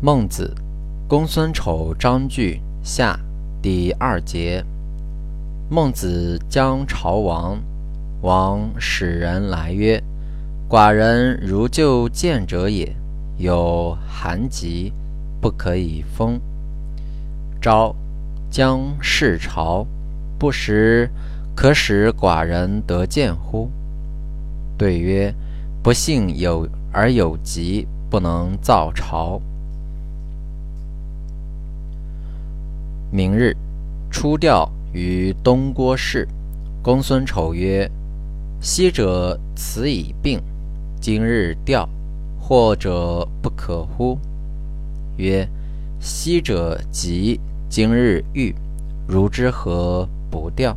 孟子，公孙丑章句下第二节。孟子将朝王，王使人来曰：“寡人如就见者也，有寒疾，不可以封。昭将视朝，不时可使寡人得见乎？”对曰：“不幸有而有疾，不能造朝。”明日，出钓于东郭市。公孙丑曰：“昔者此已病，今日钓，或者不可乎？”曰：“昔者疾，今日愈，如之何不钓？”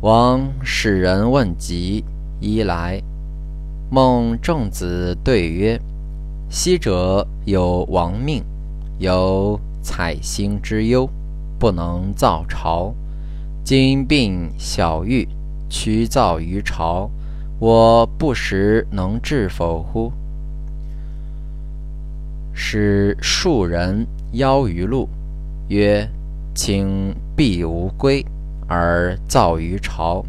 王使人问疾，一来。孟仲子对曰：“昔者有亡命，有。”采星之忧，不能造巢。今病小愈，屈造于巢。我不时能治否乎？使庶人邀于路，曰：“请必无归，而造于巢。”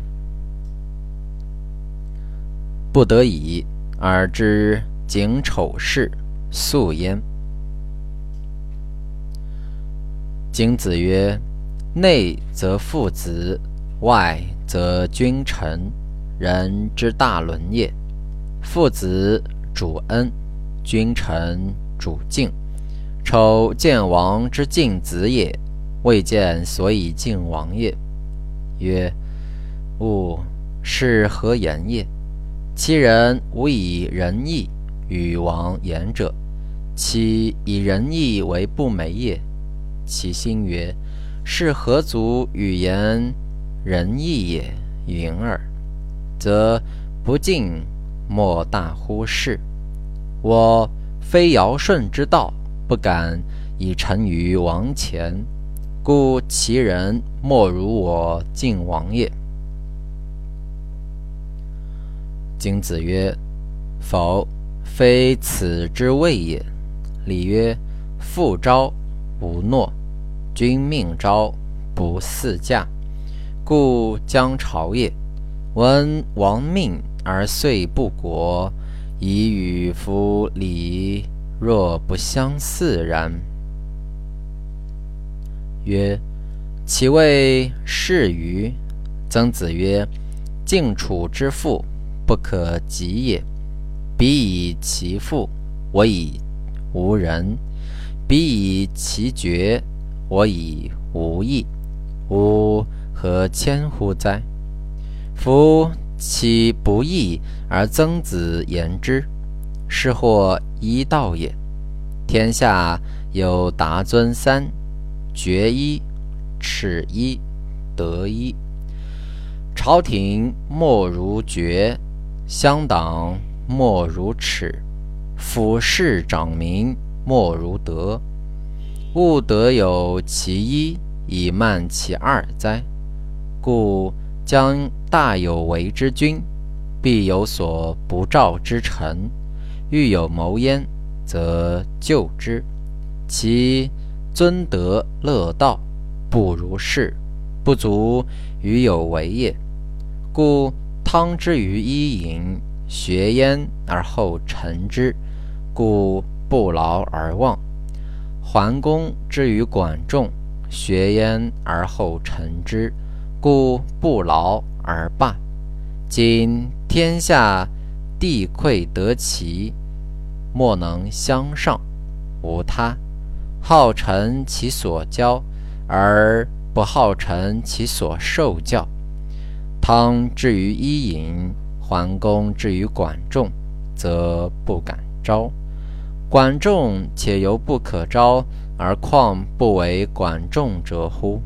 不得已而知景丑事，素焉。景子曰：“内则父子，外则君臣，人之大伦也。父子主恩，君臣主敬。丑见王之敬子也，未见所以敬王也。”曰：“吾是何言也？其人无以仁义与王言者，其以仁义为不美也？”其心曰：“是何足语言仁义也？”云耳，则不敬，莫大乎是。我非尧舜之道，不敢以臣于王前，故其人莫如我敬王也。景子曰：“否，非此之谓也。”礼曰：“父召。”无诺，君命召不嗣驾，故将朝也。闻王命而遂不国，以与夫礼若不相似然。曰：其谓是于？曾子曰：晋楚之父，不可及也。彼以其父，我以无人。彼以其爵，我以无益，吾何谦乎哉？夫其不义而曾子言之，是或一道也。天下有达尊三：爵一、耻一、德一。朝廷莫如爵，乡党莫如耻，俯视长民。莫如德，吾德有其一，以慢其二哉？故将大有为之君，必有所不召之臣。欲有谋焉，则救之。其尊德乐道，不如是，不足与有为也。故汤之于伊尹，学焉而后成之。故。不劳而忘，桓公之于管仲，学焉而后成之，故不劳而罢。今天下地溃得其，莫能相上，无他，好臣其所教，而不好臣其所受教。汤之于伊尹，桓公之于管仲，则不敢招。管仲且犹不可招，而况不为管仲者乎？